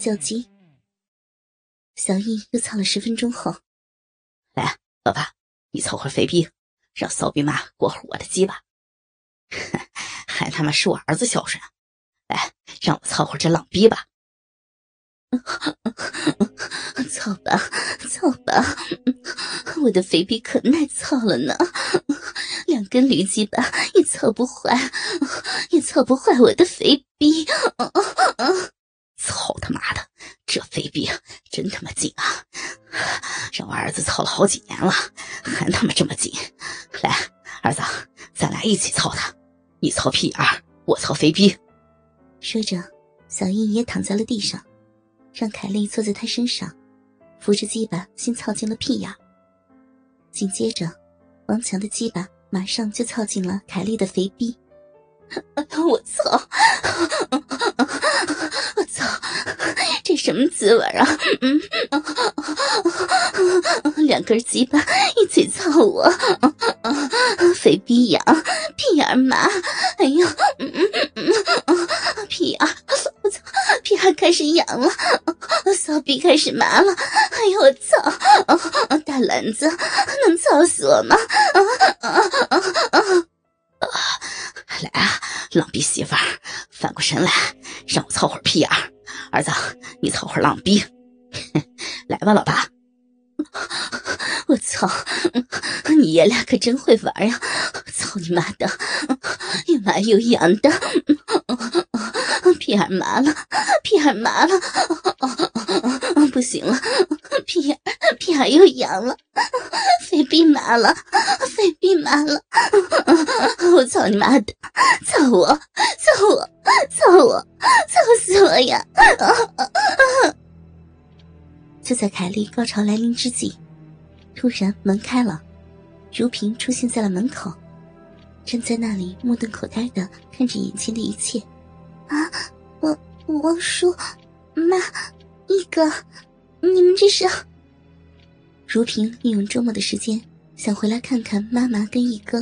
九集，小易又操了十分钟后，来，老爸，你操会肥逼，让骚逼妈过会我的鸡吧。还他妈是我儿子孝顺，来，让我操会这浪逼吧。操吧，操吧，我的肥逼可耐操了呢，两根驴鸡巴也操不坏，也操不坏我的肥逼。操他妈的，这肥逼真他妈紧啊！让我儿子操了好几年了，还他妈这么紧。来，儿子，咱俩一起操他，你操屁眼，我操肥逼。说着，小英也躺在了地上，让凯莉坐在他身上，扶着鸡巴先操进了屁眼。紧接着，王强的鸡巴马上就操进了凯莉的肥逼。我操！这什么滋味啊？嗯，两根鸡巴一起操我，肥逼痒，屁眼麻，哎呦，屁眼，我操，屁眼开始痒了，骚逼开始麻了，哎呦我操！大篮子能操死我吗？来啊，浪逼媳妇儿，反过神来，让我操会儿屁眼儿。儿子，你操会儿浪逼，来吧，老爸。我操，你爷俩可真会玩呀！操你妈的，又麻又痒的，屁眼麻了，屁眼麻了，不行了，屁眼屁眼又痒了，肺逼麻了，肺逼麻了，我操你妈的，操我，操我，操我，操死我呀！就在凯莉高潮来临之际，突然门开了，如萍出现在了门口，站在那里目瞪口呆的看着眼前的一切。啊，王王叔，妈，一哥，你们这是？如萍利用周末的时间想回来看看妈妈跟一哥，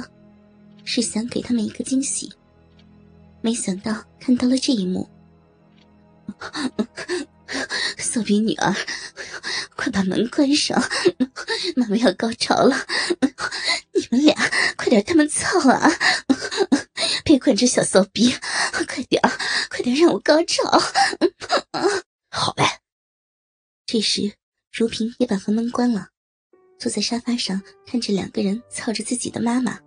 是想给他们一个惊喜，没想到看到了这一幕。骚逼女儿，快把门关上！妈妈要高潮了，你们俩快点他们操啊！别管这小骚逼，快点快点让我高潮！好嘞。这时，如萍也把房门关了，坐在沙发上看着两个人操着自己的妈妈。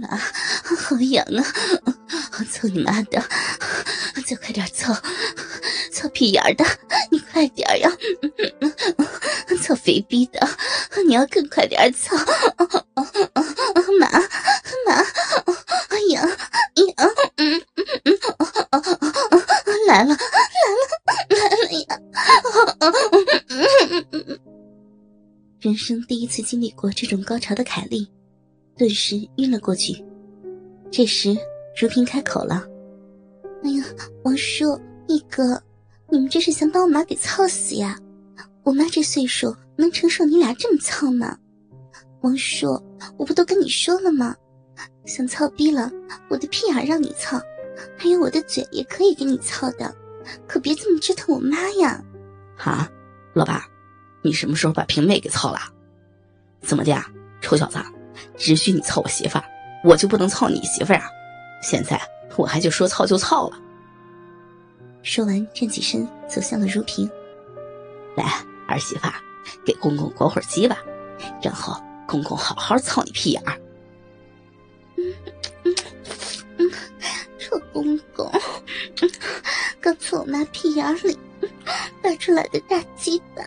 妈，好痒啊！操你妈的！再快点操，操屁眼的，你快点呀！操肥逼的，你要更快点操！妈妈，痒痒，来了来了来了呀！人生第一次经历过这种高潮的凯莉，顿时晕了过去。这时，如萍开口了。哎呀，王叔，一哥，你们这是想把我妈给操死呀？我妈这岁数能承受你俩这么操吗？王叔，我不都跟你说了吗？想操逼了，我的屁眼让你操，还有我的嘴也可以给你操的，可别这么折腾我妈呀！啊，老爸，你什么时候把平妹给操了？怎么的呀，臭小子，只许你操我媳妇儿，我就不能操你媳妇儿啊？现在。我还就说操就操了。说完，站起身，走向了如萍。来，儿媳妇，给公公裹会儿鸡吧，然后公公好好操你屁眼儿。嗯嗯嗯，臭公公，刚从我妈屁眼里拔出来的大鸡巴，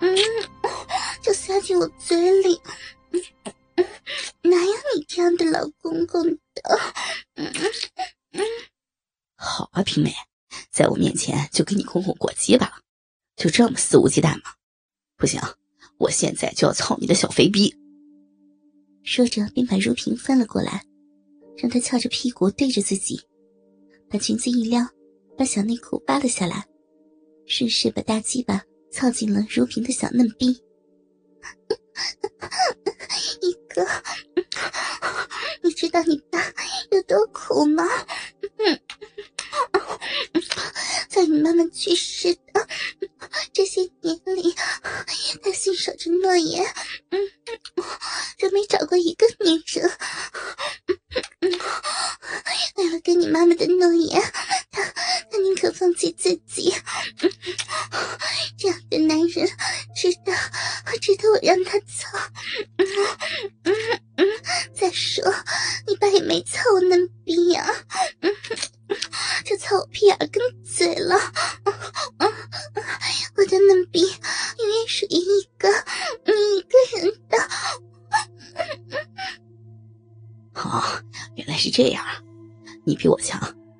嗯，就塞进我嘴里。哪有你这样的老公公的？嗯好啊，平美，在我面前就给你公公过鸡巴了，就这么肆无忌惮吗？不行，我现在就要操你的小肥逼！说着，便把如萍翻了过来，让她翘着屁股对着自己，把裙子一撩，把小内裤扒了下来，顺势把大鸡巴操进了如萍的小嫩逼。一哥，你知道你爸有多苦吗？在你妈妈去世的这些年里，他信守着诺言，嗯，就没找过一个女人。为了跟你妈妈的诺言，他他宁可放弃自己。这样的男人，值得值得我让他走。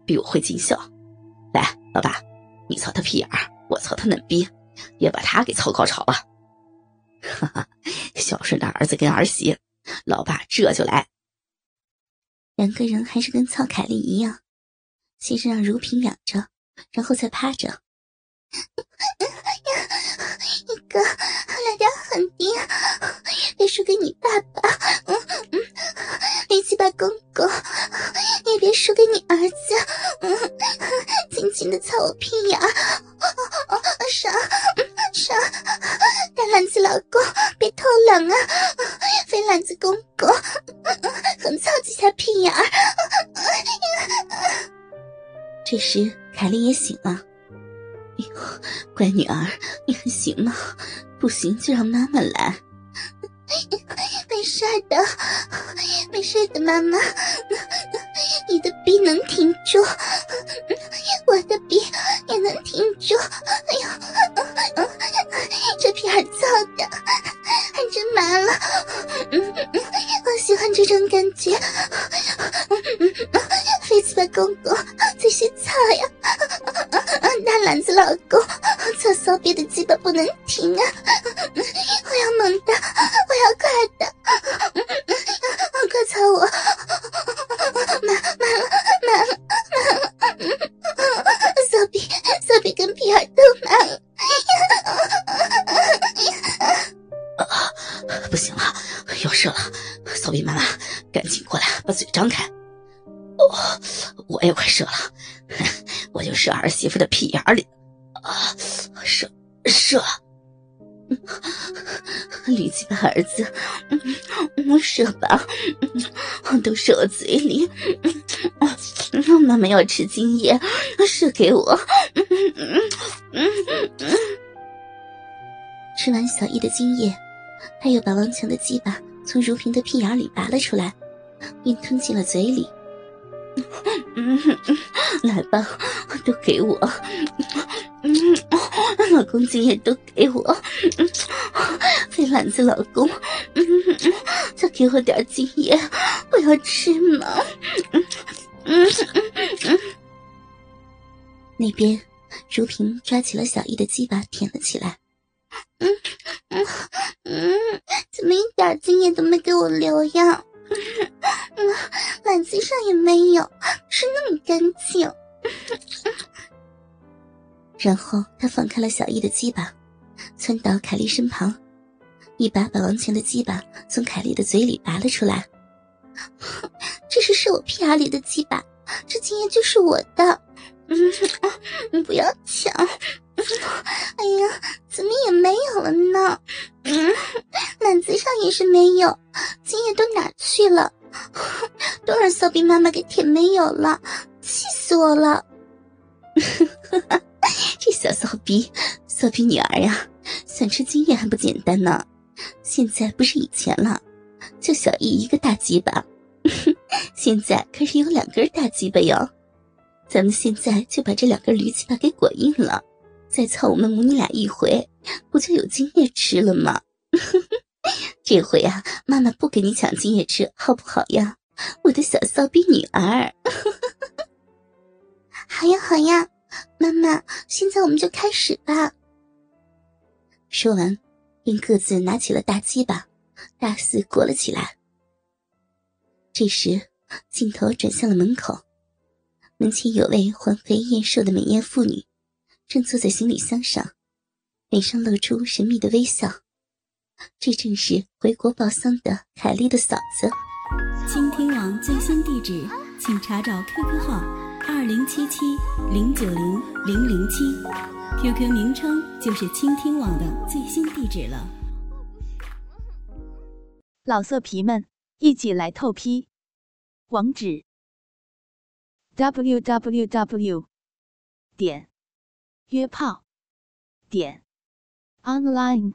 比我会尽孝。来，老爸，你操他屁眼儿，我操他嫩逼，也把他给操高潮了。哈哈，孝顺的儿子跟儿媳，老爸这就来。两个人还是跟操凯丽一样。先是让如萍仰着，然后再趴着。一哥，来点狠点，别输给你狠操几下屁眼儿。这时，凯莉也醒了。乖女儿，你还行吗？不行就让妈妈来。没事的，没事的，妈妈，你的逼能挺住，我的逼我我也快射了，我就射儿媳妇的屁眼里，啊，射射，李鸡巴儿子，嗯，射吧，都射我嘴里，妈妈要吃精液，射给我，吃完小易的精液，他又把王强的鸡巴从如萍的屁眼里拔了出来，并吞进了嘴里。嗯，来吧，都给我。嗯，老公精液都给我。肥篮子老公，嗯，再给我点精液，我要吃嘛。嗯嗯嗯。那边，如萍抓起了小易的鸡巴舔了起来。嗯嗯嗯，怎么一点经验都没给我留呀？嗯，篮子上也没有，是那么干净。然后他放开了小易的鸡巴，窜到凯莉身旁，一把把王权的鸡巴从凯莉的嘴里拔了出来。这是射我屁眼里的鸡巴，这精液就是我的。嗯，你不要抢。哎呀，怎么也没有了呢？嗯，篮子上也是没有，精液都哪去了？都让骚逼妈妈给舔没有了，气死我了！这小骚逼，骚逼女儿呀，想吃精液还不简单呢？现在不是以前了，就小易一个大鸡巴，现在可是有两根大鸡巴哟。咱们现在就把这两根驴鸡巴给裹硬了。再操我们母女俩一回，不就有精液吃了吗？这回啊，妈妈不给你抢金叶吃，好不好呀，我的小骚逼女儿？好呀好呀，妈妈，现在我们就开始吧。说完，便各自拿起了大鸡巴，大肆裹了起来。这时，镜头转向了门口，门前有位环肥燕瘦的美艳妇女，正坐在行李箱上，脸上露出神秘的微笑。这正是回国报丧的凯莉的嫂子。倾听网最新地址，请查找 QQ 号二零七七零九零零零七，QQ 名称就是倾听网的最新地址了。老色皮们，一起来透批！网址：w w w 点约炮点 online